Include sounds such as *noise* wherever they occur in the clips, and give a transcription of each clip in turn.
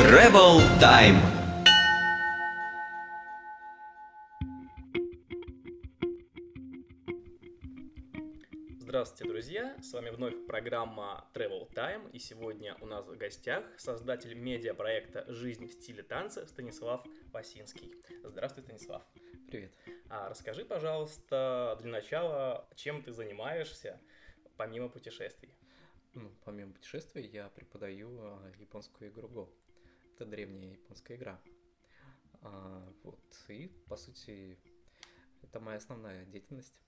Travel Time. Здравствуйте, друзья! С вами вновь программа Travel Time, и сегодня у нас в гостях создатель медиапроекта «Жизнь в стиле танца» Станислав Васинский. Здравствуй, Станислав! Привет! А расскажи, пожалуйста, для начала, чем ты занимаешься помимо путешествий? Ну, помимо путешествий я преподаю а, японскую игру Go. Это древняя японская игра. А, вот, и, по сути, это моя основная деятельность.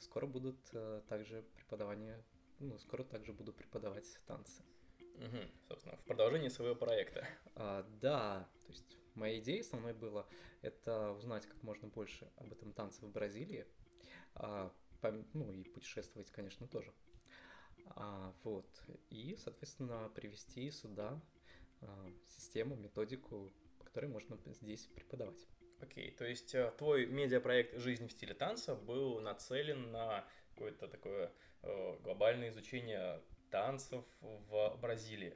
Скоро будут а, также преподавания, ну, скоро также буду преподавать танцы. Угу, собственно, в продолжении своего проекта. А, да, то есть моя идея основной была это узнать как можно больше об этом танце в Бразилии, а, пом- ну и путешествовать, конечно, тоже. А, вот. И, соответственно, привести сюда систему, методику, по которой можно здесь преподавать. Окей, то есть э, твой медиапроект «Жизнь в стиле танца» был нацелен на какое-то такое э, глобальное изучение танцев в Бразилии.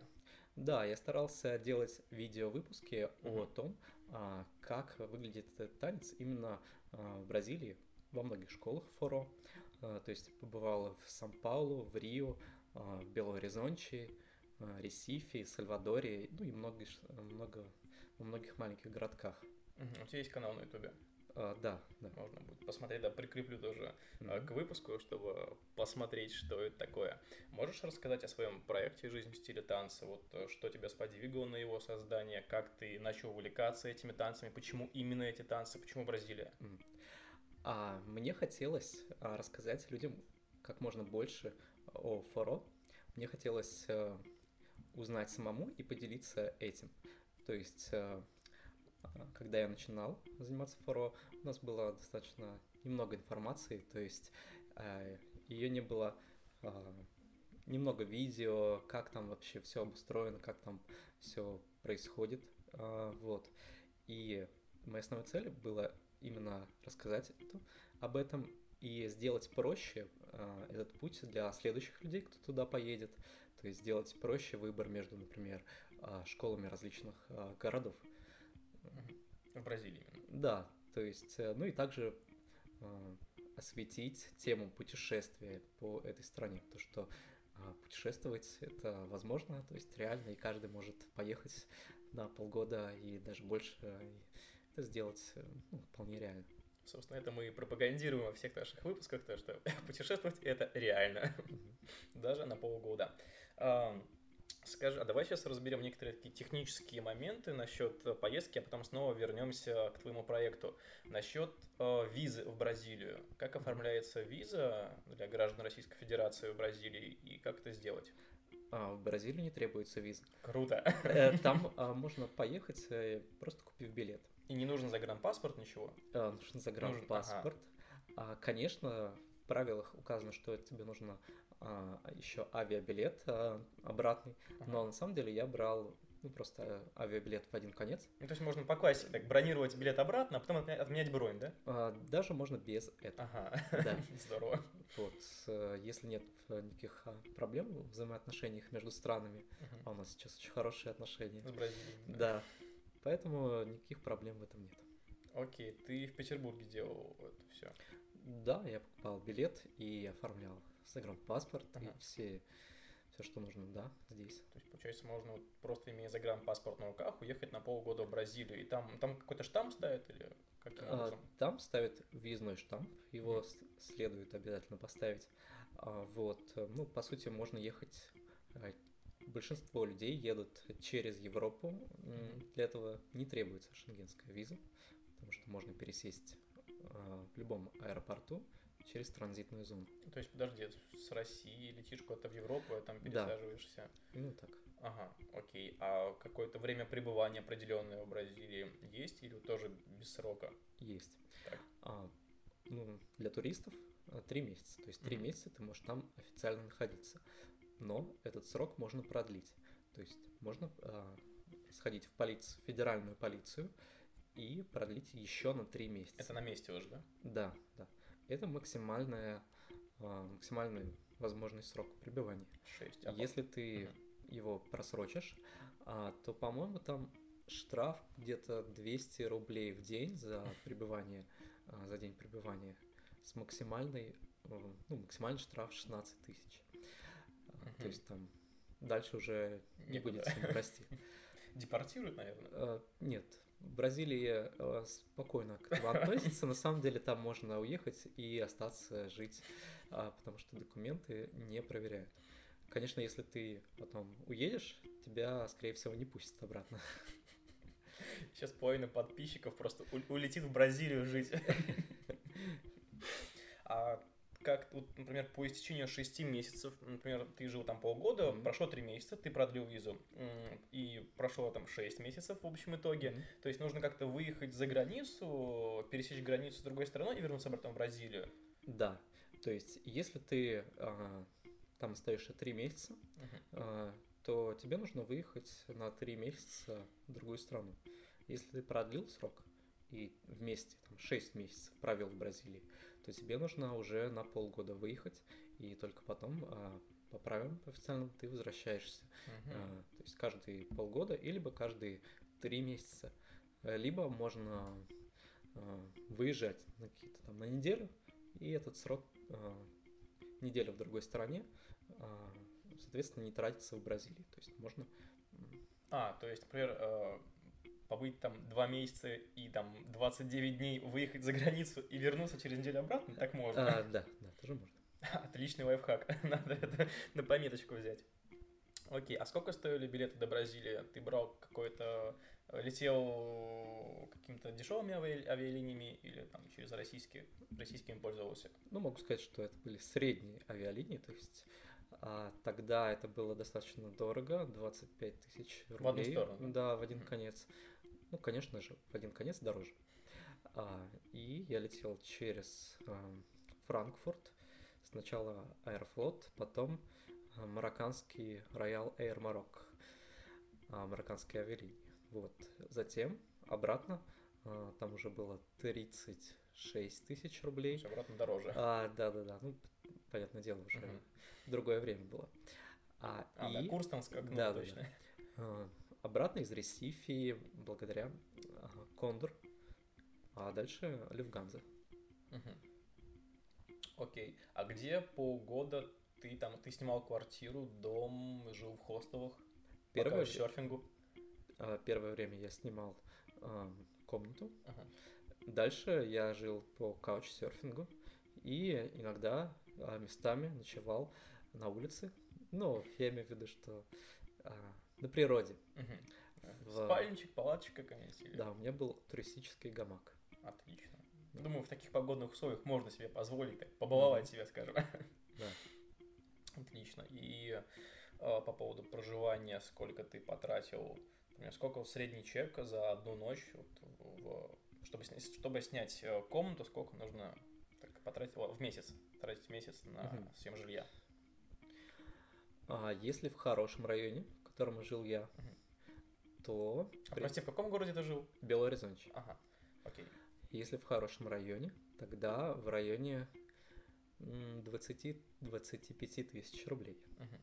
Да, я старался делать видео-выпуски Мгм. о том, а, как выглядит этот танец именно а, в Бразилии, во многих школах форо. А, То есть побывал в Сан-Паулу, в Рио, в Бело-Оризонче, а, Ресифе, Сальвадоре, ну и много, много, во многих маленьких городках. У тебя есть канал на ютубе? А, Да, да. Можно будет посмотреть, да, прикреплю тоже э, Мгм. к выпуску, чтобы посмотреть, что это такое. Можешь рассказать о своем проекте «Жизнь в стиле танца»? Вот э, что тебя сподвигло на его создание, как ты начал увлекаться этими танцами, почему именно эти танцы, почему Бразилия? Мгм. А мне хотелось рассказать людям как можно больше о форо. Мне хотелось э, узнать самому и поделиться этим. То есть, э, когда я начинал заниматься форо, у нас было достаточно немного информации, то есть ее не было а, немного видео, как там вообще все обустроено, как там все происходит. Вот. И моя основная цель была именно рассказать об этом и сделать проще этот путь для следующих людей, кто туда поедет. Есть сделать проще выбор между, например, а, школами различных а, городов. В Бразилии именно. Да, то есть, э, ну и также а, осветить тему путешествия по этой стране, то что путешествовать это возможно, то есть реально, и каждый может поехать на полгода и даже больше, и это сделать э, ну, вполне реально. Собственно, это мы и пропагандируем во всех наших выпусках, то что *laughs* путешествовать это реально, даже на полгода. Скажи, а давай сейчас разберем некоторые такие технические моменты насчет э, поездки, а потом снова вернемся к твоему проекту. Насчет э, визы в Бразилию. Как оформляется виза для граждан Российской Федерации в Бразилии и как это сделать? А в Бразилию не требуется виза. Круто. Э, Там *laughs* а, можно поехать, э, просто купив билет. И не нужен загранпаспорт, ничего. А, Нужен загранпаспорт. А, Конечно, в правилах указано, что тебе нужно а, еще авиабилет а, обратный, но Ага. на самом деле я брал ну, просто авиабилет в один конец. Ну, то есть можно по классике так бронировать билет обратно, а потом отменять бронь, да? А, Даже можно без этого. Ага. Да. *laughs* Здорово. Вот, э, если нет э, никаких проблем в взаимоотношениях между странами, Мгм. а у нас сейчас очень хорошие отношения, С Бразилией. да, поэтому никаких проблем в этом нет. Окей, ты в Петербурге делал это все. Да, я покупал билет и оформлял загранпаспорт и Ага. все, все, что нужно, да, здесь. То есть, получается, можно вот просто имея загранпаспорт на руках, уехать на полгода в Бразилию. И там, там какой-то штамп ставят или каким А, образом? Там ставят въездной штамп, его с- следует обязательно поставить. А, Вот, э, ну, по сути, можно ехать. а, Большинство людей едут через Европу. Для этого не требуется шенгенская виза, потому что можно пересесть а, в любом аэропорту через транзитную зону. То есть, подожди, с России летишь куда-то в Европу, а там Да. пересаживаешься. Ну, так. Ага, окей. А какое-то время пребывания определенное в Бразилии есть или тоже без срока? Есть. Так. А, ну, для туристов а, три месяца. То есть три Мгм. месяца ты можешь там официально находиться. Но этот срок можно продлить. То есть можно а, сходить в полицию, федеральную полицию и продлить еще на три месяца. Это на месте уже, да? Да, да. Это максимальная, а, максимальный возможный срок пребывания. Шесть. А Если ты его просрочишь, а, то, по-моему, там штраф где-то 200 рублей в день за пребывание, за день пребывания с максимальной, ну, максимальный штраф 16 тысяч. А, То есть там дальше уже не Некуда. будет расти. *laughs* Депортируют, наверное. Нет, Бразилия э, спокойно к этому *laughs* относится. На самом деле там можно уехать и остаться жить, а, потому что документы не проверяют. Конечно, если ты потом уедешь, тебя, скорее всего, не пустят обратно. Сейчас половина подписчиков просто улетит в Бразилию жить. *laughs* А как, вот, например, по истечению 6 месяцев, например, ты жил там полгода, Мгм. прошло 3 месяца, ты продлил визу, и прошло там 6 месяцев в общем итоге, Мгм. то есть нужно как-то выехать за границу, пересечь границу с другой стороной и вернуться обратно в Бразилию. Да, то есть если ты а, там остаешься три месяца, Мгм. а, то тебе нужно выехать на три месяца в другую страну. Если ты продлил срок и вместе там, 6 месяцев провел в Бразилии, то тебе нужно уже на полгода выехать, и только потом а, по правилам официальным ты возвращаешься. Мгм. А, то есть каждые полгода, и либо каждые три месяца. Либо можно а, выезжать на какие-то там на неделю, и этот срок а, неделя в другой стране, а, соответственно, не тратится в Бразилии. То есть можно... А, то есть, например, э, побыть там 2 месяца и там 29 дней выехать за границу и вернуться через неделю обратно, так можно. а, да, да, тоже можно. *laughs* Отличный лайфхак. *laughs* Надо это на пометочку взять. Окей, а сколько стоили билеты до Бразилии? Ты брал какой-то... э, Летел какими-то дешевыми ави- авиалиниями или там через российские, российскими пользовался? Ну, могу сказать, что это были средние авиалинии, то есть а, тогда это было достаточно дорого, 25 тысяч рублей. В одну сторону, Да, в один Мгм. конец. Ну, конечно же, в один конец дороже. А, и я летел через а, Франкфурт, сначала Аэрофлот, потом а, марокканский Royal Air Maroc, а, марокканские авиалинии. Вот. Затем обратно, а, там уже было 36 тысяч рублей. есть обратно дороже. А, да-да-да, ну, понятное дело, уже Мгм. другое время было. А, А, да, и курс там скакнул Да, да, да. Обратно из Ресифи благодаря а, Кондор, а дальше Люфганза. Мгм. Окей. А где полгода ты там, ты снимал квартиру, дом, жил в хостелах? Первое, Пока серфингу? а, первое время я снимал а, комнату, Ага. дальше я жил по каучсерфингу и иногда а, местами ночевал на улице. Ну, я имею в виду, что а, на природе. Мгм. В- Спальничек, палаточка какая-нибудь? Да, у меня был туристический гамак. Отлично. Думаю, в таких погодных условиях можно себе позволить так, побаловать себя, скажем. *laughs* Да. Отлично. И э, по поводу проживания, сколько ты потратил, например, сколько средний чек за одну ночь, вот, в- чтобы, сня- чтобы снять э, комнату, сколько нужно так, потратить о, в месяц, тратить месяц на Мгм. съем жилья? А если в хорошем районе, котором жил я, Мгм. то А при- прости, в каком городе ты жил? Белый Горизонте. Ага, окей. Если в хорошем районе, тогда в районе м, 20-25 тысяч рублей. Мгм.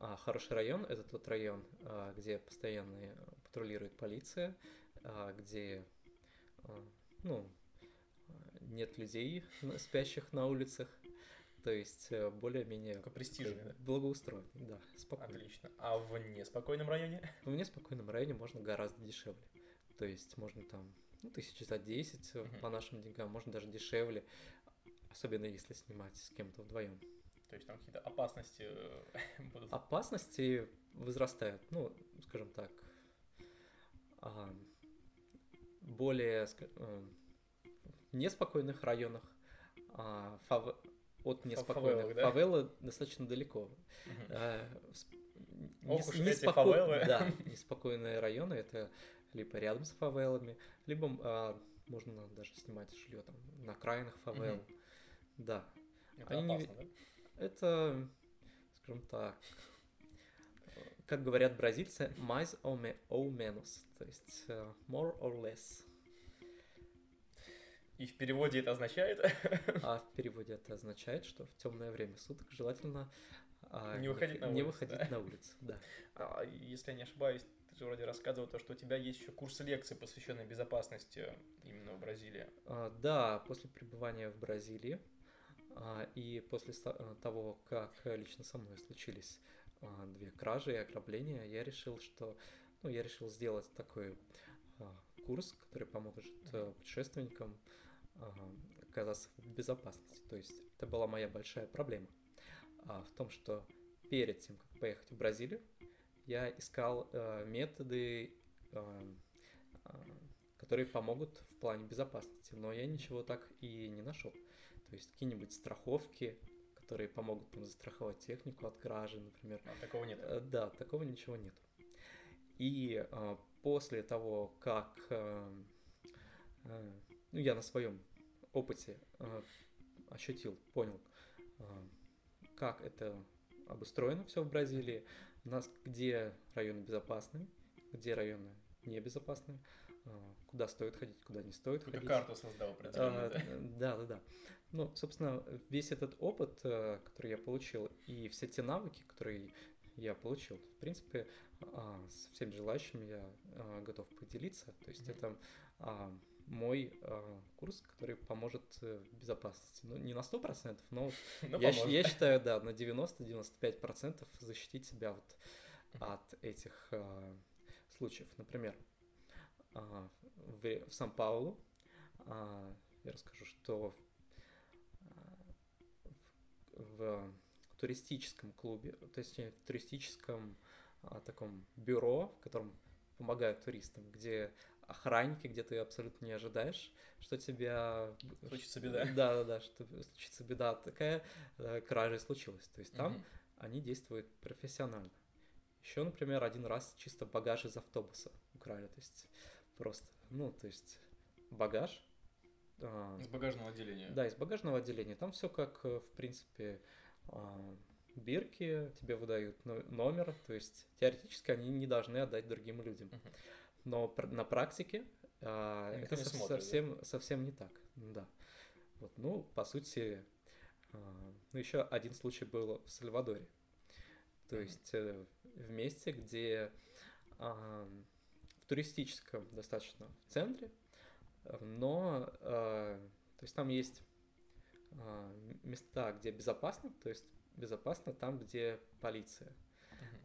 А хороший район – это тот район, а, где постоянно патрулирует полиция, а, где а, ну, нет людей спящих на улицах, то есть э, более-менее Такой престижный, да? благоустроенный, да, спокойно. Отлично. А в неспокойном районе? *laughs* В неспокойном районе можно гораздо дешевле. То есть можно там ну, тысяч за 10 э, Мгм. по нашим деньгам, можно даже дешевле. Особенно если снимать с кем-то вдвоем. То есть там какие-то опасности э, *laughs* будут? Опасности возрастают, ну, скажем так, а, более ска- э, в неспокойных районах а, фав- от неспокойных фавелах, да? фавелы достаточно далеко. А, с- Ох нес- уж эти неспоко- фавелы. Да, *laughs* неспокойные районы это либо рядом с фавелами, либо а, можно даже снимать жилье там на окраинах фавел. Да, Это опасно, да? это, скажем так, как говорят бразильцы, mais ou menos, то есть э, more or less. И в переводе это означает? *laughs* А в переводе это означает, что в темное время суток желательно а, Не выходить на не улицу, выходить да? на улицу, да. А, если я не ошибаюсь, ты же вроде рассказывал то, что у тебя есть еще курс лекций, посвященный безопасности именно в Бразилии. А, Да, после пребывания в Бразилии а, и после а, того, как лично со мной случились а, две кражи и ограбления, я решил, что, ну, я решил сделать такой а, курс, который поможет а, путешественникам а, оказаться в безопасности. То есть это была моя большая проблема а, в том, что перед тем, как поехать в Бразилию, я искал а, методы, а, а, которые помогут в плане безопасности, но я ничего так и не нашел. То есть какие-нибудь страховки, которые помогут там застраховать технику от кражи, например. А, такого нет. Э, Да, такого ничего нет. И после того, как ну, я на своем опыте а, ощутил, понял, а, как это обустроено все в Бразилии, у нас где районы безопасные, где районы небезопасные, а, куда стоит ходить, куда не стоит Какую-то ходить. карту создал определенную, *laughs* да? Да, да. Ну, собственно, весь этот опыт, э, который я получил, и все те навыки, которые я получил, в принципе, а, со всеми желающими я готов поделиться. То есть Мгм. это а, мой а, курс, который поможет э, в безопасности. Ну, не на 100%, но вот *laughs* Ну, я, я *laughs* считаю, да, на 90-95% защитить себя вот от этих а, случаев. Например, а, в, в Сан-Паулу а, я расскажу, что в, в туристическом клубе, то есть в туристическом а, таком бюро, в котором помогают туристам, где охранники, где ты абсолютно не ожидаешь, что тебя... Случится беда. Да, да, да, что случится беда такая, э, кража и случилась. То есть там Мгм. они действуют профессионально. Еще, например, один раз чисто багаж из автобуса украли, то есть просто, ну, то есть багаж. а, Из багажного отделения. да, из багажного отделения. Там все как, э, в принципе, а, бирки тебе выдают но- номер, то есть теоретически они не должны отдать другим людям. Мгм. Но на практике а, Никто это не смотрит, да? совсем, совсем не так. Да. Вот, ну, по сути, а, ну, еще один случай был в Сальвадоре. То Мгм. есть э, в месте, где а, в туристическом достаточно в центре, но а, то есть там есть а, места, где безопасно, то есть безопасно там, где полиция.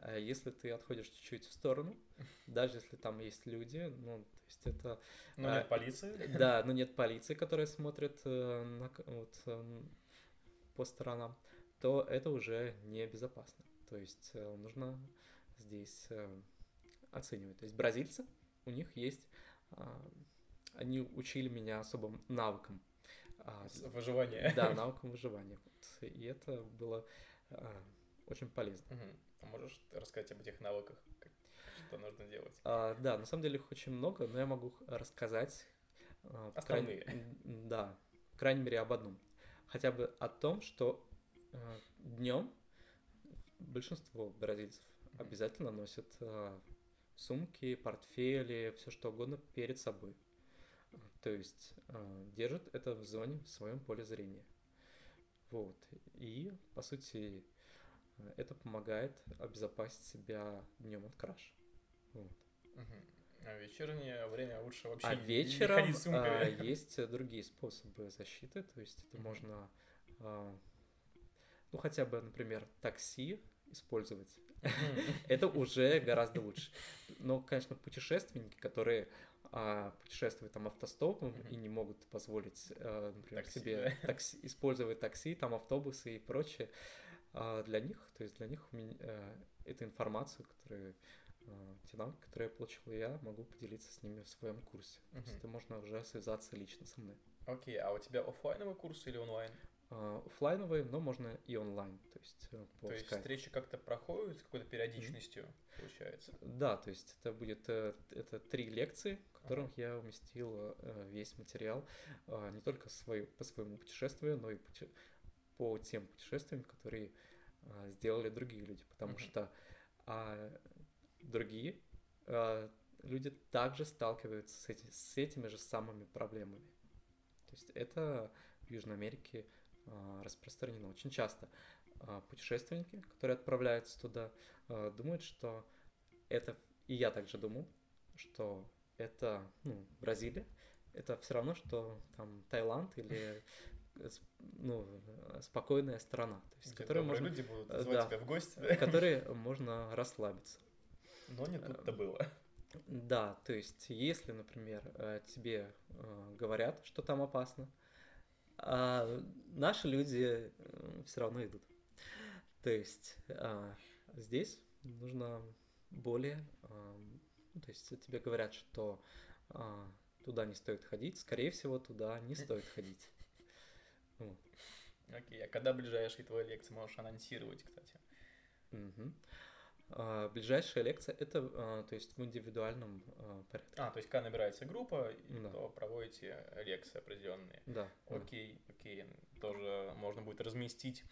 А Если ты отходишь чуть-чуть в сторону, *laughs* даже если там есть люди, ну, то есть это... Ну, А, нет полиции. *laughs* Да, но нет полиции, которая смотрит э, на вот, эм, по сторонам, то это уже небезопасно. То есть э, нужно здесь э, оценивать. То есть бразильцы, у них есть... а, Они учили меня особым навыкам. а, Выживание. Да, *laughs* навыкам выживания. И это было а, очень полезно. Мгм. А можешь рассказать об этих навыках? Как- Что нужно делать? А, да, на самом деле их очень много, но я могу рассказать. крайней- Основные. м, Да, крайней мере, об одном. Хотя бы о том, что днем большинство бразильцев Мгм. обязательно носят а, сумки, портфели, все что угодно перед собой. То есть а, держат это в зоне, в своем поле зрения. Вот. И, по сути, это помогает обезопасить себя днем от краж. Вот. А вечернее время лучше вообще А не- не вечером ходить с а, *laughs* есть другие способы защиты, то есть это можно, а, ну хотя бы, например, такси использовать. *laughs* Это уже *laughs* гораздо лучше. Но, конечно, путешественники, которые а, путешествуют там автостопом и не могут позволить, а, например, Такси, себе такси- использовать такси, там автобусы и прочее, для них, то есть для них у меня, э, эту информацию, которую а, те навыки, которые я получил, я могу поделиться с ними в своем курсе. То есть это можно уже связаться лично со мной. Окей, а у тебя оффлайновый курс или онлайн? А, Оффлайновые, но можно и онлайн, то есть э, по То есть скайпу. встречи как-то проходят с какой-то периодичностью, получается? Да, то есть это будет э, это три лекции, в которых я уместил э, весь материал а, не только свою, по своему путешествию, но и по тем путешествиям, которые а, сделали другие люди, потому Мгм. что а, другие а, люди также сталкиваются с, эти- с этими же самыми проблемами. То есть это в Южной Америке а, распространено очень часто. а, путешественники, которые отправляются туда, а, думают, что это, и я также думал, что это, ну, Бразилия, это все равно, что там Таиланд или *laughs* ну, спокойная страна, то есть, которые можно, люди будут э, да, тебя в гости, которые можно расслабиться. Но не тут-то э, было. Да, то есть, если, например, э, тебе говорят, что там опасно, а наши люди все равно идут. То есть а, здесь нужно более, ну, то есть тебе говорят, что а, туда не стоит ходить, скорее всего, туда не стоит ходить. Вот. Окей, а когда ближайшие твои лекции можешь анонсировать, кстати? Угу. А, ближайшая лекция это, а, то есть в индивидуальном а, порядке. А, то есть когда набирается группа, и да. то проводите лекции определенные. Да. Окей, да. окей. Тоже можно будет разместить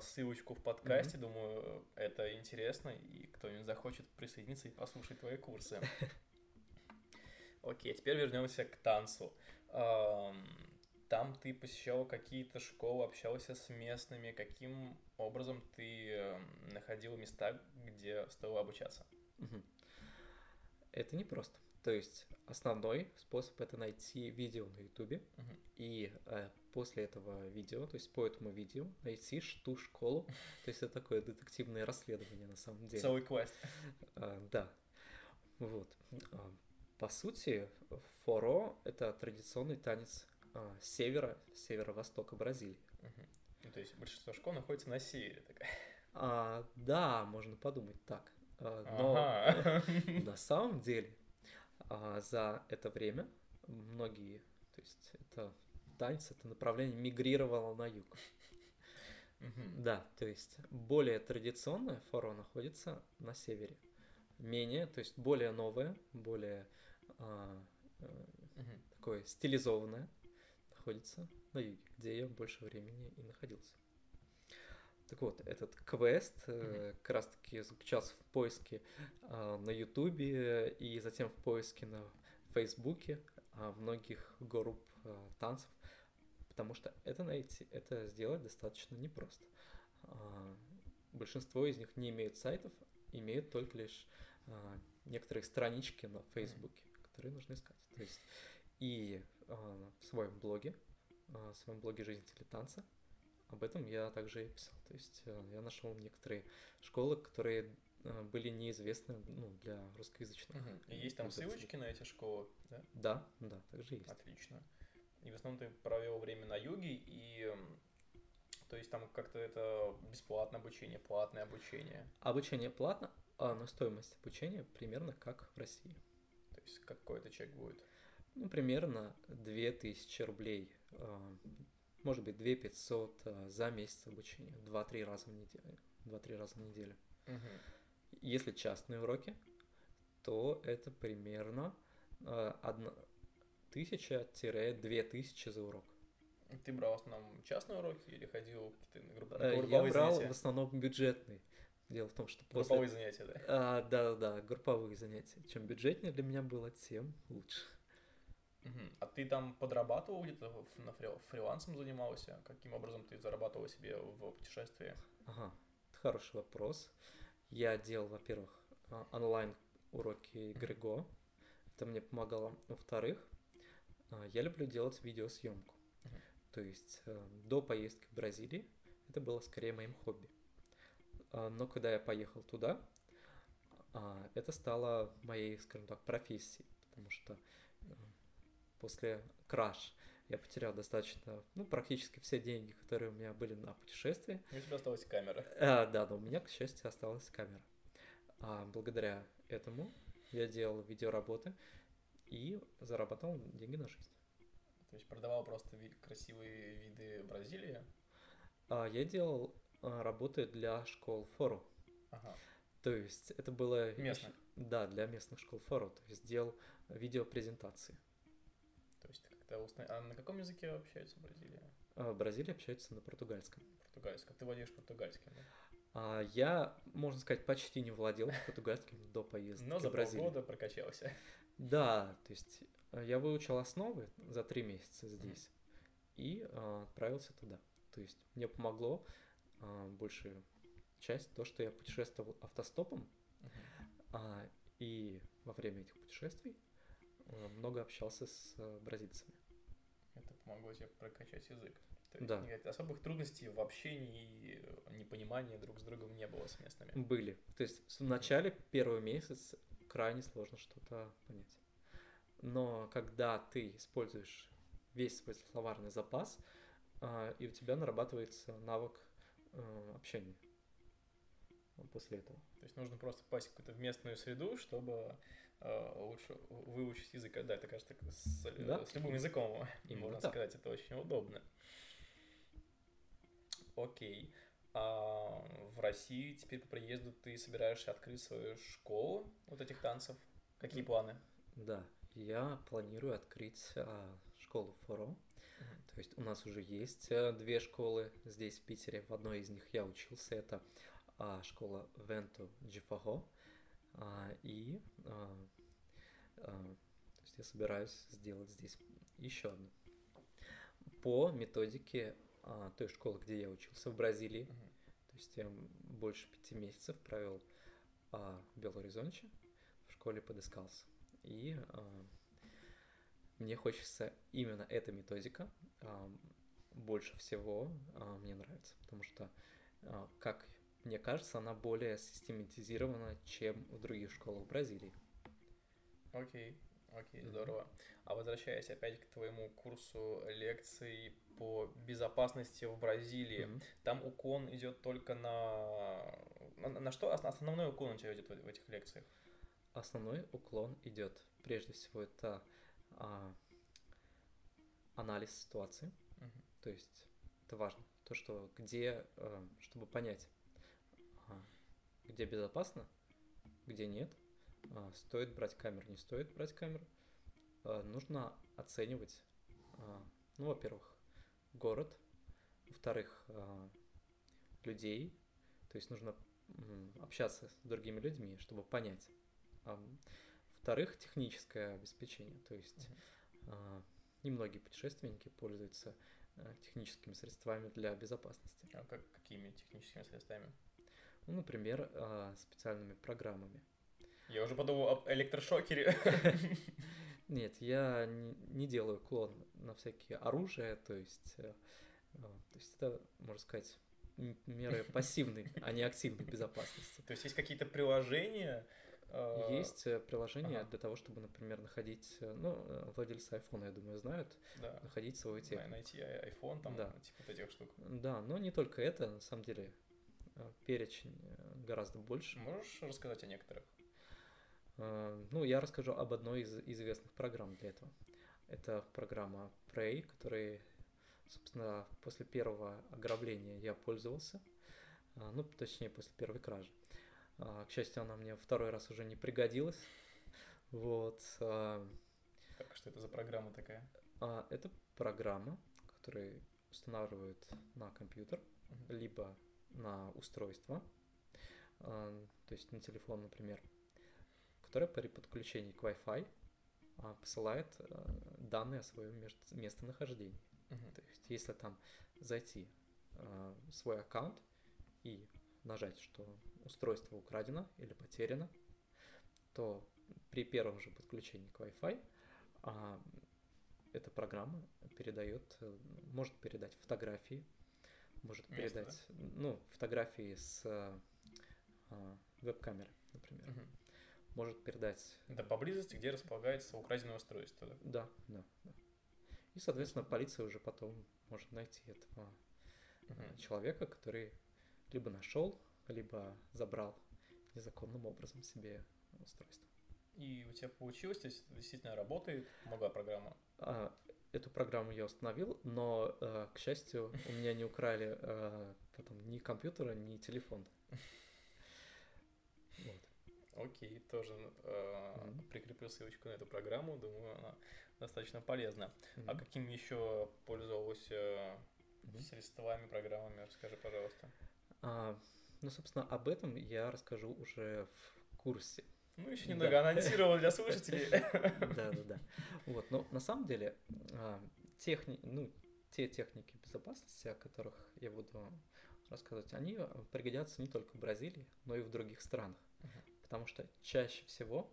ссылочку в подкасте. Угу. Думаю, это интересно, и кто-нибудь захочет присоединиться и послушать твои курсы. *laughs* Окей, теперь вернемся к танцу. Там ты посещал какие-то школы, общался с местными. Каким образом ты эм, находил места, где стоило обучаться? Это не просто. То есть основной способ это найти видео на Ютубе uh-huh. и э, после этого видео, то есть по этому видео найти ту школу. То есть это такое детективное расследование на самом деле. Целый квест. А, да. Вот. А, по сути, форо это традиционный танец а, севера, северо-востока Бразилии. Угу. Ну, то есть большинство школ находится на севере такая. А, да, можно подумать так. А, но ага. *laughs* на самом деле а, за это время многие, то есть это танец, это направление мигрировало на юг. Угу. Да, то есть более традиционное форо находится на севере. Менее, то есть более новое, более а, угу. такое стилизованное находится на юге, где я больше времени и находился. Так вот, этот квест mm-hmm. как раз таки заключался в поиске э, на Ютубе и затем в поиске на Фейсбуке э, многих групп э, танцев, потому что это найти, это сделать достаточно непросто. Э, большинство из них не имеют сайтов, имеют только лишь э, некоторые странички на Фейсбуке, mm-hmm. которые нужно искать. То есть и э, в своем блоге, э, в своем блоге «Жизнь танца» об этом я также и писал. То есть э, я нашел некоторые школы, которые э, были неизвестны ну, для русскоязычных. Угу. И есть там ссылочки на эти школы, да? Да, да, также есть. Отлично. И в основном ты провел время на юге, и то есть там как-то это бесплатное обучение, платное обучение? Обучение платно, а на стоимость обучения примерно как в России. То есть какой-то чек будет? Ну, примерно 2000 рублей, а, может быть, 2500 а, за месяц обучения, 2-3 раза в неделю. 2-3 раза в неделю. Угу. Если частные уроки, то это примерно 1000-2000 за урок. Ты брал в основном частные уроки или ходил какие-то групповые Я брал занятия? в основном бюджетные. Дело в том, что после... Групповые занятия, да? А, да, да, групповые занятия. Чем бюджетнее для меня было, тем лучше. Угу. А ты там подрабатывал где-то на фри... фрилансом занимался? Каким образом ты зарабатывал себе в путешествии? Ага, это хороший вопрос. Я делал, во-первых, а, онлайн уроки Грего. Это мне помогало. Во-вторых, а, я люблю делать видеосъемку. uh То есть э, до поездки в Бразилии это было скорее моим хобби. А, но когда я поехал туда, это стало моей, скажем так, профессией, потому что после краш я потерял достаточно, ну, практически все деньги, которые у меня были на путешествие. У тебя осталась камера. А, да, но у меня, к счастью, осталась камера. А благодаря этому я делал видеоработы и зарабатывал деньги на жизнь. То есть продавал просто вид, красивые виды Бразилии? А, я делал а, работы для школ фору. Ага. То есть это было... Местных? Да, для местных школ фору. То есть делал видеопрезентации. Как-то устно... А на каком языке общаются в Бразилии? А, в Бразилии общаются на португальском. Португальском. Ты владеешь португальским, да? А, я, можно сказать, почти не владел португальским до поездки Но за полгода прокачался. Да, то есть э, я выучил основы за три месяца здесь и а, отправился туда. То есть мне помогло а, большую часть то, что я путешествовал автостопом, а, и во время этих путешествий много общался с а, бразильцами. Это помогло тебе прокачать язык. То Да. есть никаких особых трудностей в общении и непонимания друг с другом не было с местными. Были. То есть в начале, первый месяц, крайне сложно что-то понять. Но когда ты используешь весь свой словарный запас, и у тебя нарабатывается навык э, общения после этого. То есть нужно просто попасть в какую-то местную среду, чтобы э, лучше выучить язык. Да, это кажется с, Да. с любым языком, *laughs* Именно можно так. сказать, это очень удобно. Окей. А в России теперь по приезду ты собираешься открыть свою школу вот этих танцев? Какие М. планы? Да, я планирую открыть а, школу Форо. То есть у нас уже есть э, две школы здесь, в Питере. В одной из них я учился. Это а, школа Венту Джифаго. А, и а, а, то есть я собираюсь сделать здесь еще одну. По методике той школы, где я учился в Бразилии. Мгм. То есть я больше пяти месяцев провел в Белоризонче в школе подыскался. И мне хочется именно эта методика больше всего мне нравится, потому что, как мне кажется, она более систематизирована, чем в других школах Бразилии. Окей, окей, здорово. А возвращаясь опять к твоему курсу лекций по безопасности в Бразилии, Мгм. там уклон идет только на... На, на что ос- основной уклон у тебя идет в, этих лекциях? Основной уклон идет прежде всего это а, анализ ситуации, Мгм. То есть это важно. То, что где, э, чтобы понять, где безопасно, где нет, а, стоит брать камеру, не стоит брать камеру. А, Нужно оценивать, а, ну, во-первых, город, во-вторых, людей, то есть нужно общаться с другими людьми, чтобы понять. Во-вторых, техническое обеспечение, то есть немногие путешественники пользуются техническими средствами для безопасности. А как, какими техническими средствами? Ну, например, а, специальными программами. Я уже подумал об электрошокере. *laughs* Нет, я не, делаю клон на всякие оружия, то есть, э, а, то есть это, можно сказать, меры *laughs* пассивной, а не активной безопасности. То есть есть какие-то приложения? э, Есть э, приложения ага. для того, чтобы, например, находить, э, ну, владельцы айфона, я думаю, знают, Да. находить свою технику. Найти ай- iPhone, там, Да. типа вот этих штук. Да, но не только это, на самом деле, перечень э, гораздо больше. Можешь рассказать о некоторых? Э, Ну, я расскажу об одной из известных программ для этого. Это программа Prey, которой, собственно, после первого ограбления я пользовался. Ну, точнее, после первой кражи. К счастью, она мне второй раз уже не пригодилась. Вот. Так, что это за программа такая? Это программа, которая устанавливают на компьютер, либо на устройство, а, то есть на телефон, например, которая при подключении к Wi-Fi а, посылает а, данные о своем мест- местонахождении. Мгм. То есть если там зайти а, в свой аккаунт и нажать, что устройство украдено или потеряно, то при первом же подключении к Wi-Fi а, эта программа передает, э, может передать фотографии, может Место, передать, ну, фотографии с а, веб-камеры, например. Мгм. Может передать, Это поблизости, где располагается украденное устройство, да? да, да, да. И, соответственно, полиция уже потом может найти этого Мгм. человека, который либо нашел, либо забрал незаконным образом себе устройство. И у тебя получилось, то есть действительно работает, помогла программа. А, эту программу я установил, но, э, к счастью, у меня не украли э, потом ни компьютера, ни телефон. Вот. Окей, тоже э, Мгм. прикреплю ссылочку на эту программу, думаю, она достаточно полезна. А Мгм. какими еще пользовался Мгм. средствами, программами, расскажи, пожалуйста. А, ну, собственно, об этом я расскажу уже в курсе. Ну, еще Да. немного анонсировал для слушателей. Да, да, да. Вот, но на самом деле а, техни, ну, те техники безопасности, о которых я буду рассказывать, они э, пригодятся не только в Бразилии, но и в других странах. Потому что чаще всего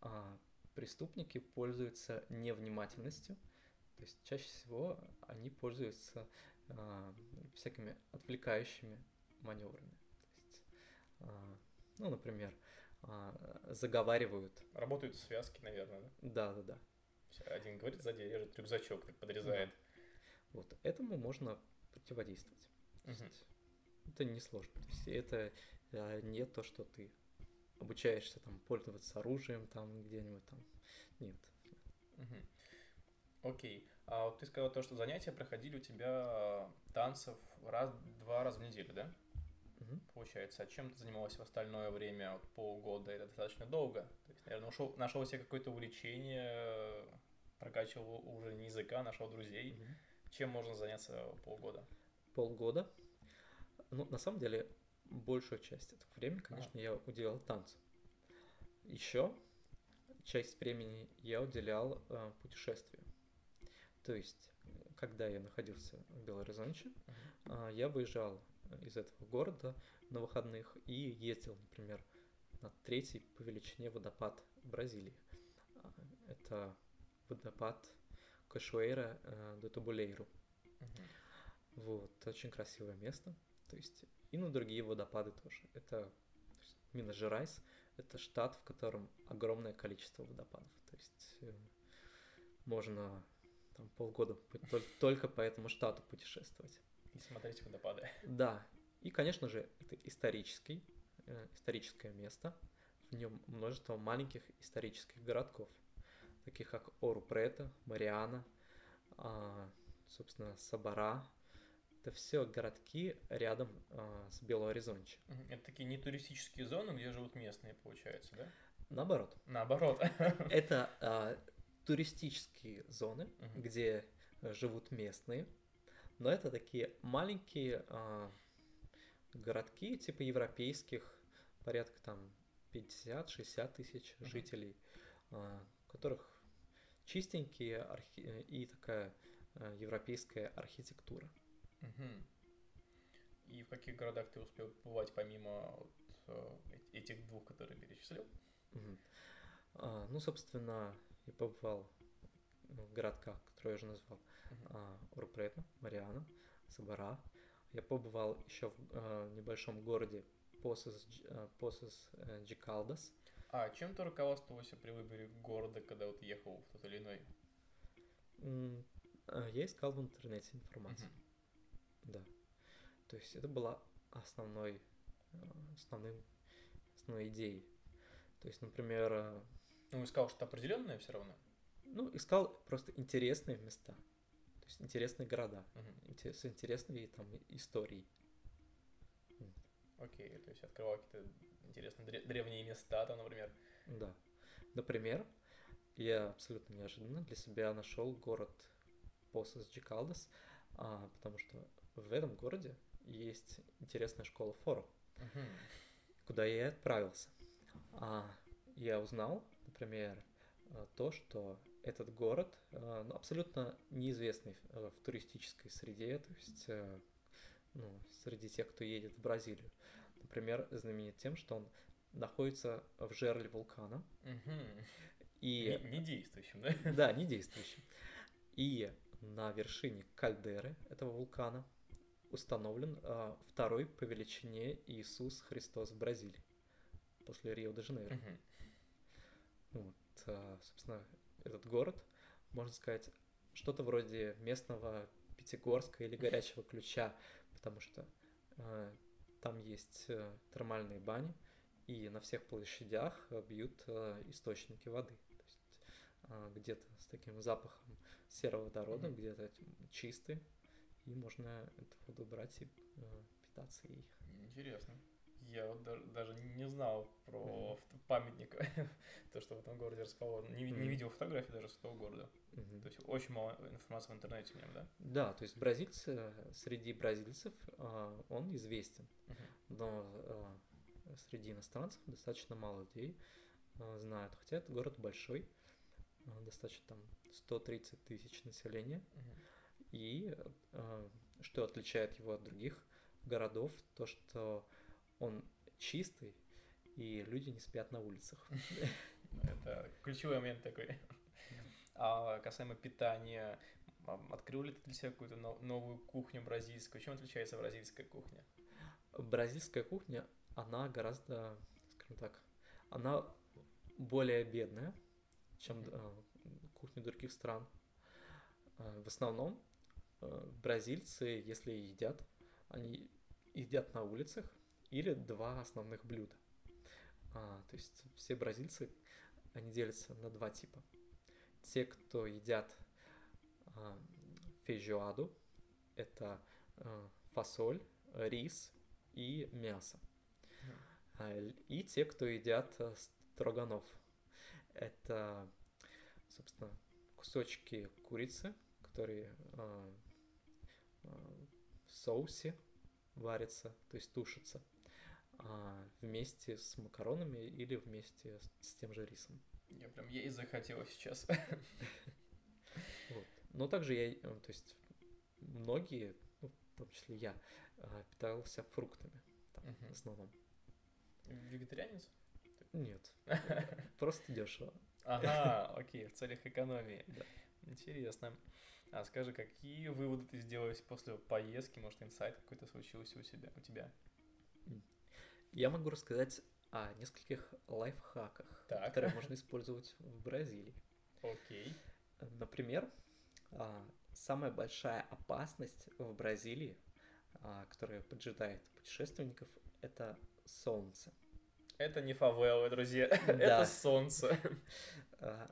а, преступники пользуются невнимательностью, то есть чаще всего они пользуются а, всякими отвлекающими маневрами. То есть, а, ну, например, а, заговаривают. Работают связки, наверное, да? Да, да, да. Один говорит, сзади режет рюкзачок, так подрезает. Вот этому можно противодействовать. Мгм. есть это несложно. То есть это а, не то, что ты обучаешься там пользоваться оружием там где-нибудь там. Нет. Мгм. Окей. А вот ты сказал то, что занятия проходили у тебя танцев раз-два раза в неделю, да? Мгм. Получается. А чем ты занималась в остальное время? Вот полгода это достаточно долго. То есть, наверное, ушел, нашел себе какое-то увлечение, прокачивал уровень языка, нашел друзей. Мгм. Чем можно заняться полгода? Полгода. Ну, на самом деле, большую часть этого времени, конечно, я уделял танцу. Еще часть времени я уделял э, путешествию. То есть, э, когда я находился в Белорезонче, а, я выезжал из этого города на выходных и ездил, например, на третий по величине водопад Бразилии. А, Это водопад Кашуэйра э, до Табулейру. Вот, очень красивое место. То есть и на другие водопады тоже. Это то есть, Минас-Жерайс, это штат, в котором огромное количество водопадов. То есть э, можно там полгода по- тол- только по этому штату путешествовать. И смотреть водопады. Да, и, конечно же, это исторический, э, историческое место. В нем множество маленьких исторических городков, таких как Ору-Прета, Мариана, а, собственно, Сабара. Это все городки рядом а, с Белооризонче. Мгм. Это такие не туристические зоны, где живут местные, получается, да? Наоборот, Наоборот. это а, туристические зоны, Мгм. где э, живут местные, но это такие маленькие а, городки, типа европейских, порядка там 50-60 тысяч жителей, у которых чистенькие архи- и такая а, европейская архитектура. Мгм. И в каких городах ты успел побывать помимо вот, э, э- этих двух, которые перечислил? Мгм. А, ну, собственно, я побывал в городках, которые я уже назвал. Мгм. а, Урпрета, Мариана, Сабара. Я побывал еще в а, небольшом городе Посос, а, Посос э, Джикалдас. А чем ты руководствовался при выборе города, когда вот ехал в тот или иной? Я искал в интернете информацию, Мгм. да. То есть это была основной, а, основным, основной идеей. То есть, например, а, Ну, искал что-то определенное все равно. Ну, искал просто интересные места, то есть интересные города, инте- с интересной там историей. Окей, то есть открывал какие-то интересные дре- древние места, там, например. Да. Например, я абсолютно неожиданно для себя нашел город Посос Джикалдес, а, потому что в этом городе есть интересная школа форо, Мгм. куда я и отправился. А, я узнал, например, а, то, что этот город а, ну, абсолютно неизвестный в, э, в туристической среде, то есть э, ну, среди тех, кто едет в Бразилию. Например, знаменит тем, что он находится в жерле вулкана. Мгм. И Не, не действующим, да? да, не действующим. И на вершине кальдеры этого вулкана установлен а, второй по величине Иисус Христос в Бразилии после Рио-де-Жанейро. Мгм. Вот, а, собственно, этот город, можно сказать, что-то вроде местного Пятигорска или Горячего Ключа, потому что а, там есть э, термальные бани, и на всех площадях э, бьют э, источники воды. То есть а, где-то с таким запахом сероводорода, Мгм. где-то чистый, и можно эту воду брать и э, питаться ей. Интересно. Я вот даже, даже не знал про фото- памятник, *laughs* то, что в этом городе расположен. Не, ви- не видел фотографий даже с этого города. Мгм. То есть очень мало информации в интернете в нем, да? Да, то есть бразильцы, среди бразильцев а, он известен. Мгм. но э, среди иностранцев достаточно мало людей э, знают. Хотя это город большой, достаточно там 130 тысяч населения. Мгм. И что отличает его от других городов то, что он чистый, и люди не спят на улицах. Это ключевой момент такой. А касаемо питания, открыл ли ты для себя какую-то новую кухню бразильскую? Чем отличается бразильская кухня? Бразильская кухня, она гораздо, скажем так, она более бедная, чем э, кухня других стран. Э, в основном э, бразильцы, если едят, они едят на улицах или два основных блюда. А, то есть все бразильцы, они делятся на два типа. Те, кто едят а, фейжуаду, это а, фасоль, рис и мясо. А, и те, кто едят а, строганов, это, собственно, кусочки курицы, которые а, а, в соусе варятся, то есть тушатся а, вместе с макаронами или вместе с, с тем же рисом. Я прям ей захотела сейчас. Вот. Но также я, э, то есть многие, ну, в том числе я, а, питался фруктами там, угу. в основном. Вегетарианец? Нет, *laughs* просто дешево. Ага, окей, в целях экономии. Интересно. А скажи, какие выводы ты сделал после поездки? Может, инсайт какой-то случился у себя, у тебя? Я могу рассказать о нескольких лайфхаках, так. которые можно использовать в Бразилии. Окей. Например, а, самая большая опасность в Бразилии, а, которая поджидает путешественников, это солнце. Это не фавелы, друзья, *laughs* да. это солнце. А,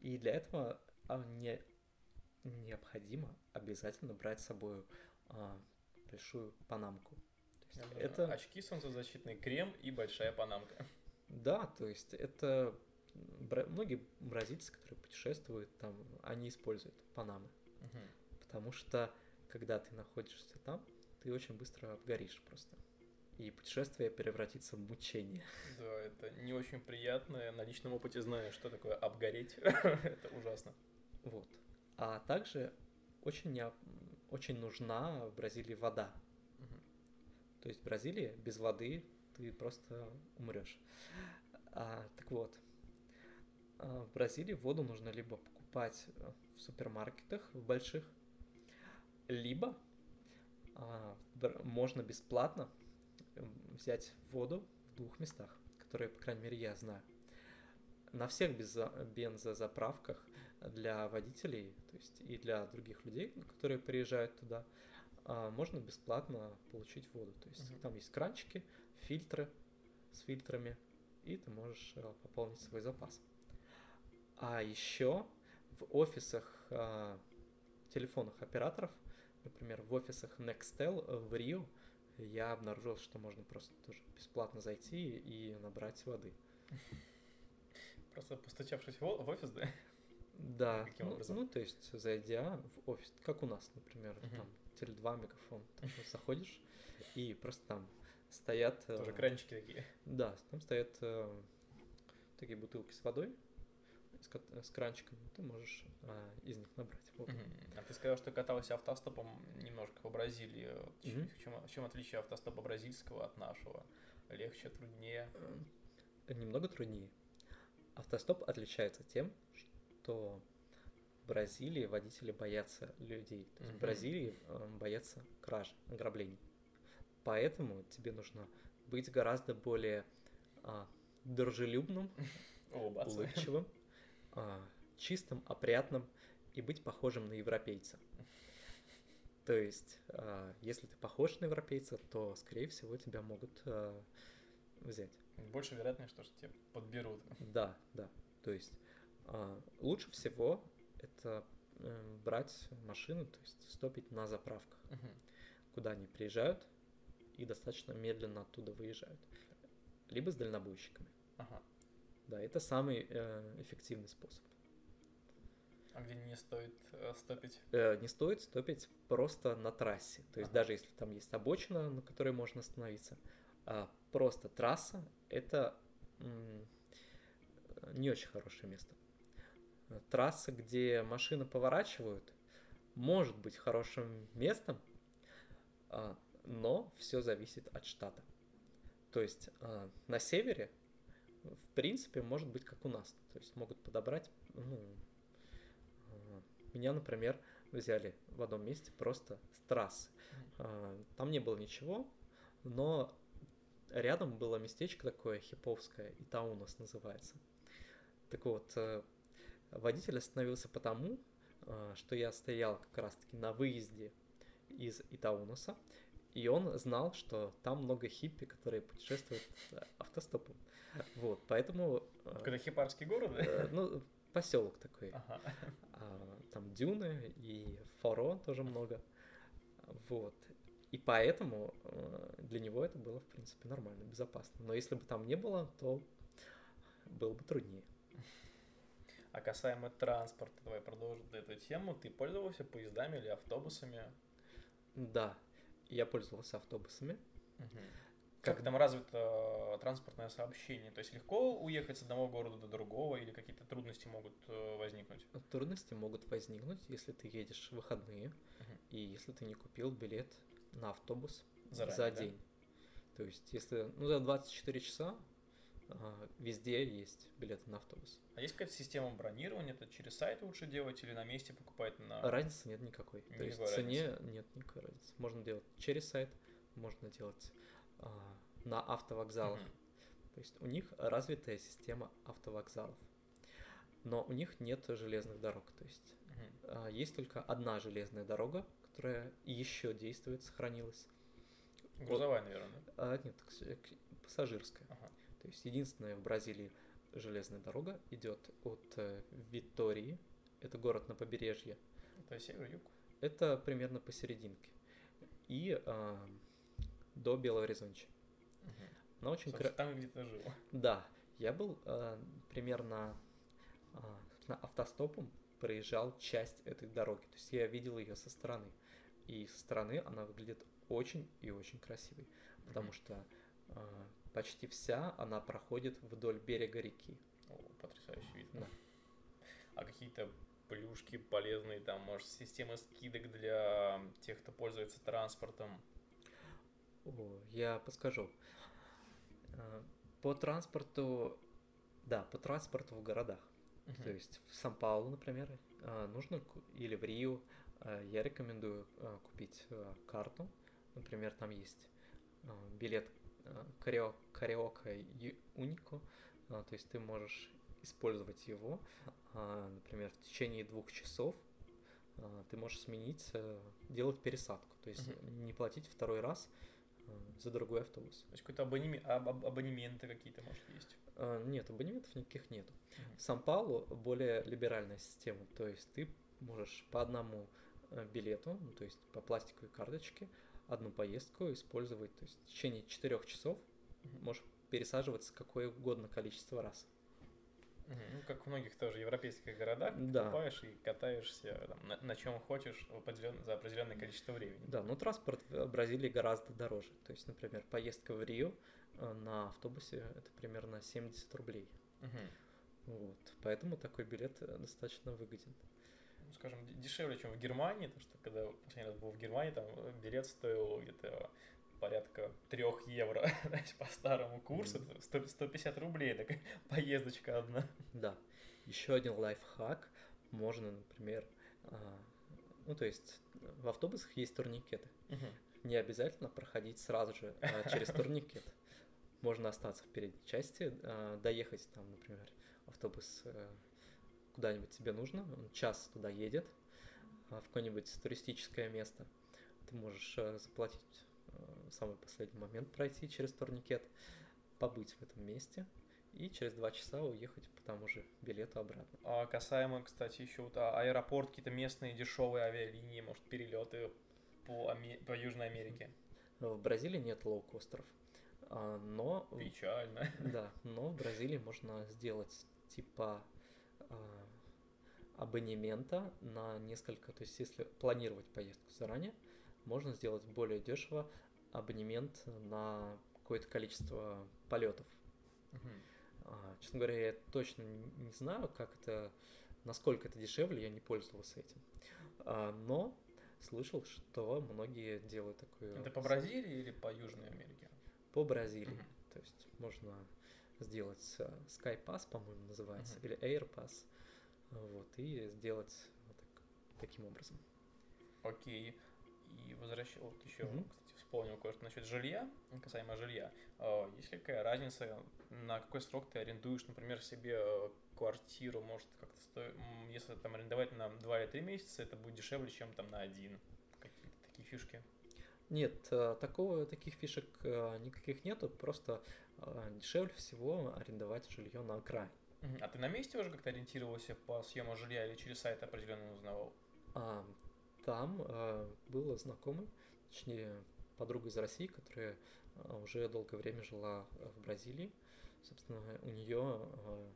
и для этого не необходимо обязательно брать с собой большую панамку. Есть это очки, солнцезащитный крем и большая панамка. Да, то есть это многие бразильцы, которые путешествуют, там, они используют Панамы. Угу. Потому что, когда ты находишься там, ты очень быстро обгоришь просто. И путешествие превратится в мучение. Да, это не очень приятно. Я на личном опыте знаю, что такое обгореть. *laughs* это ужасно. Вот. А также очень, не, очень нужна в Бразилии вода. То есть в Бразилии без воды ты просто умрешь. А, так вот, а, в Бразилии воду нужно либо покупать э, в супермаркетах, в больших, либо а, можно бесплатно взять воду в двух местах, которые, по крайней мере, я знаю. На всех бензозаправках для водителей, то есть и для других людей, которые приезжают туда, можно бесплатно получить воду. То есть угу. там есть кранчики, фильтры с фильтрами, и ты можешь э, пополнить свой запас. А еще в офисах э, телефонных операторов, например, в офисах Nextel в Рио, я обнаружил, что можно просто тоже бесплатно зайти и набрать воды. Просто постучавшись в офис, да? Да. Каким ну, образом? Ну, то есть, зайдя в офис, как у нас, например, uh-huh. там Теле2 мегафон, там заходишь, и просто там стоят... Э, тоже кранчики такие. Да, там стоят э, такие бутылки с водой, с, с кранчиками, ты можешь а, из них набрать воду. А ты сказал, что катался автостопом немножко по Бразилии. Mm-hmm. В, чем, в чем отличие автостопа бразильского от нашего? Легче, труднее? Немного труднее. Автостоп отличается тем, что Бразилии водители боятся людей. То есть mm-hmm. в Бразилии э, боятся краж, ограблений. Поэтому тебе нужно быть гораздо более а, дружелюбным, *laughs* улыбчивым, а, чистым, опрятным и быть похожим на европейца. То есть, а, если ты похож на европейца, то, скорее всего, тебя могут а, взять. Больше вероятность, что, тебя подберут. Да, да. То есть, лучше всего это э, брать машину, то есть стопить на заправках, угу. куда они приезжают и достаточно медленно оттуда выезжают. Либо с дальнобойщиками. Ага. Да, это самый э, эффективный способ. А где не стоит э, стопить? Э, не стоит стопить просто на трассе. То есть ага. даже если там есть обочина, на которой можно остановиться, а просто трасса это м- не очень хорошее место. Трасса, где машины поворачивают, может быть хорошим местом, А, но все зависит от штата. То есть а, на севере, в принципе, может быть как у нас. То есть могут подобрать, ну, а, меня, например, взяли в одном месте просто с трассы. Там не было ничего, но рядом было местечко такое хиповское, Итаунас называется. Так вот, э, водитель остановился потому, э, что я стоял как раз-таки на выезде из Итаунаса, и он знал, что там много хиппи, которые путешествуют автостопом. Вот, поэтому... Это хипарский город, да? Э, ну, поселок такой. Ага. А, там дюны и форо тоже много. Вот. И поэтому э, для него это было, в принципе, нормально, безопасно. Но если бы там не было, то было бы труднее. А касаемо транспорта, давай продолжим эту тему. Ты пользовался поездами или автобусами? Да, я пользовался автобусами. Угу. Как, как там развито э, транспортное сообщение? То есть легко уехать с одного города до другого или какие-то трудности могут э, возникнуть? Трудности могут возникнуть, если ты едешь в выходные угу. и если ты не купил билет на автобус Заранее, за день. Да? То есть, если ну, за 24 часа везде есть билеты на автобус. А есть какая-то система бронирования? Это через сайт лучше делать или на месте покупать на... Разницы нет никакой. Не То есть в цене нет никакой разницы. Можно делать через сайт, можно делать а, на автовокзалах. Угу. То есть у них развитая система автовокзалов. Но у них нет железных дорог. То есть угу. а, есть только одна железная дорога, которая еще действует, сохранилась. Грузовая, вот. наверное? А, нет, пассажирская. Ага. То есть единственная в Бразилии железная дорога идет от э, Витории, это город на побережье. Это север-юг? Это примерно посерединке. И э, до Белого Горизонча. Угу. Она очень кра... Там где-то жил. Да, я был э, примерно э, автостопом проезжал часть этой дороги. То есть я видел ее со стороны. И со стороны она выглядит очень и очень красивой, потому что э, почти вся она проходит вдоль берега реки. О, потрясающий вид. Да. А какие-то плюшки полезные, там, может, система скидок для тех, кто пользуется транспортом? О, я подскажу. А, по транспорту, да, по транспорту в городах. Uh-huh. То есть в Сан-Паулу, например, а, нужно или в Рио а, я рекомендую купить карту. Например, там есть билет Кариока Унико, то есть ты можешь использовать его, например, в течение двух часов ты можешь сменить, делать пересадку, то есть uh-huh. не платить второй раз за другой автобус. То есть какой-то абонемент, абонементы какие-то, может, есть? Нет, абонементов никаких нету. В Сан-Паулу более либеральная система, то есть ты можешь по одному э, билету, ну, то есть по пластиковой карточке, одну поездку использовать, то есть в течение четырех часов можешь пересаживаться какое угодно количество раз. Ну, как в многих тоже европейских городах, да. покупаешь и катаешься там, на, на чем хочешь определен, за определенное количество времени. Да, но транспорт в Бразилии гораздо дороже. То есть, например, поездка в Рио э, на автобусе это примерно 70 рублей. Угу. Вот. Поэтому такой билет э, достаточно выгоден. Скажем, дешевле, чем в Германии, потому что когда последний раз был в Германии, там э, билет стоил где-то порядка трех евро *laughs* по старому курсу, 100, 150 рублей, такая *laughs* поездочка одна. Да. Еще один лайфхак. Можно, например, а, ну, то есть в автобусах есть турникеты. Угу. Не обязательно проходить сразу же а, через турникет. Можно остаться в передней части, а, доехать там, например, автобус э, куда-нибудь тебе нужно, он час туда едет, а, в какое-нибудь туристическое место. Ты можешь э, заплатить э, в самый последний момент, пройти через турникет, побыть в этом месте и через два часа уехать по тому же билету обратно. А касаемо, кстати, еще вот а, аэропорт, какие-то местные дешевые авиалинии, может, перелеты по, Аме... по Южной Америке? В Бразилии нет лоукостеров. А, но... Печально. Да, но в Бразилии можно сделать типа абонемента на несколько, то есть если планировать поездку заранее, можно сделать более дешево абонемент на какое-то количество полетов. Uh-huh. Честно говоря, я точно не знаю, как это, насколько это дешевле, я не пользовался этим. Но слышал, что многие делают такую... Это по Бразилии или по Южной Америке? По Бразилии. Угу. То есть можно сделать э, SkyPass, по-моему, называется, угу. или AirPass, вот, и сделать вот так, таким образом. Окей. И возвращал вот еще, угу. кстати, вспомнил кое-что насчет жилья, касаемо жилья. А, есть ли какая разница, на какой срок ты арендуешь, например, себе э, квартиру, может, как-то стоит, если там арендовать на 2 или 3 месяца, это будет дешевле, чем там на один. Какие-то такие фишки. Нет, э, такого, таких фишек э, никаких нету, просто дешевле всего арендовать жилье на окраине. А ты на месте уже как-то ориентировался по съему жилья или через сайт определенно узнавал? А, там э, было знакомый, точнее, подруга из России, которая э, уже долгое время жила в Бразилии. Собственно, у нее, э,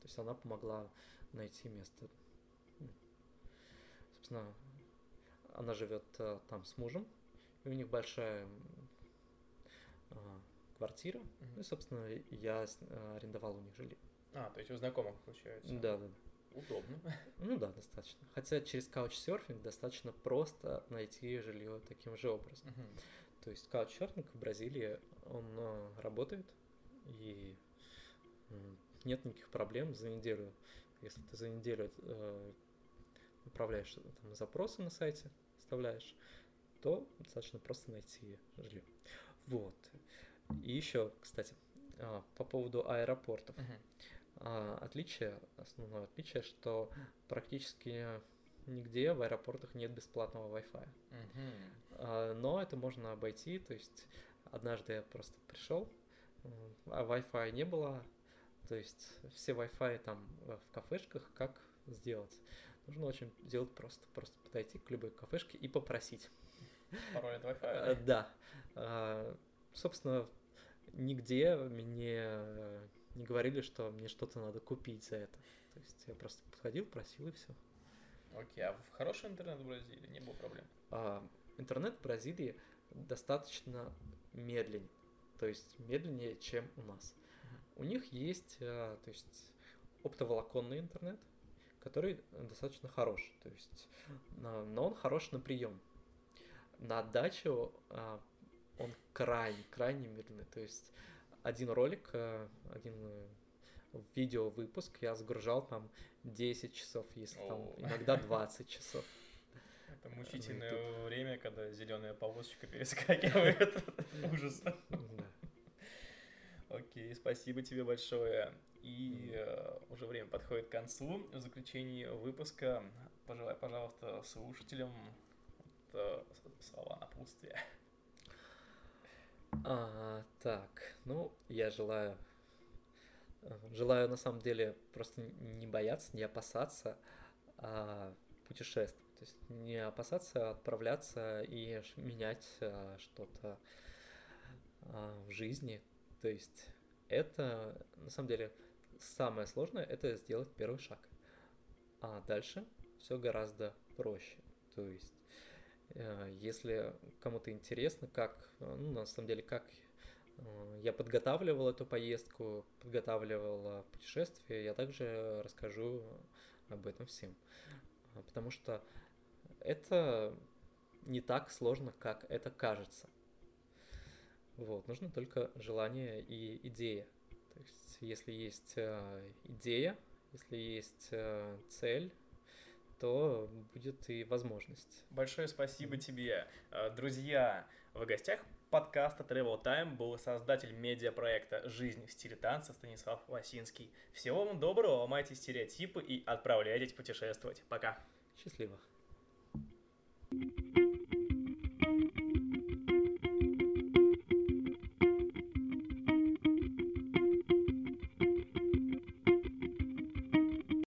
то есть она помогла найти место. Собственно, она живет э, там с мужем, и у них большая э, квартира. Mm-hmm. Ну и, собственно, я арендовал у них жилье. А, то есть у знакомых получается. Да, да. Удобно. *laughs* Ну да, достаточно. Хотя через Couchsurfing достаточно просто найти жилье таким же образом. Угу. То есть Couchsurfing в Бразилии, он э, работает, и нет никаких проблем за неделю. Если ты за неделю э, управляешь там, запросы на сайте, вставляешь, то достаточно просто найти жилье. Вот. И еще, кстати, а, по поводу аэропортов. Uh-huh. А, отличие, основное отличие, что практически нигде в аэропортах нет бесплатного Wi-Fi. А, но это можно обойти, то есть однажды я просто пришел, а Wi-Fi не было, то есть все Wi-Fi там в кафешках, как сделать? Нужно очень сделать просто, просто подойти к любой кафешке и попросить. Пароль от Wi-Fi? Да. А, собственно, нигде мне не говорили, что мне что-то надо купить за это. То есть я просто подходил, просил и все. Окей, а в хороший интернет в Бразилии не было проблем? А, интернет в Бразилии достаточно медленнее, то есть медленнее, чем у нас. У них есть, а, то есть оптоволоконный интернет, который достаточно хорош, то есть, но он хорош на прием. На отдачу а, он крайне, крайне медленный, то есть один ролик, э, один э, видео выпуск я загружал там 10 часов, если там иногда 20 часов. Это мучительное время, когда зеленая полосочка *laughs* перескакивает. *laughs* Ужас. Окей, спасибо тебе большое. И э, уже время подходит к концу. В заключении выпуска пожелай, пожалуйста, слушателям слова напутствия. А, так, ну, я желаю, э, желаю на самом деле просто не бояться, не опасаться а путешествовать. То есть не опасаться отправляться и менять а, что-то а, в жизни. То есть это на самом деле самое сложное это сделать первый шаг. А дальше все гораздо проще. То есть Э, если кому-то интересно, как, ну, на самом деле, как я подготавливал эту поездку, подготавливал путешествие, я также расскажу об этом всем. Потому что это не так сложно, как это кажется. Вот, нужно только желание и идея. То есть, если есть идея, если есть цель, то будет и возможность. Большое спасибо тебе. Э, друзья, в гостях подкаста Travel Time был создатель медиапроекта «Жизнь в стиле танца» Станислав Васинский. Всего вам доброго, ломайте стереотипы и отправляйтесь путешествовать. Пока. Счастливо.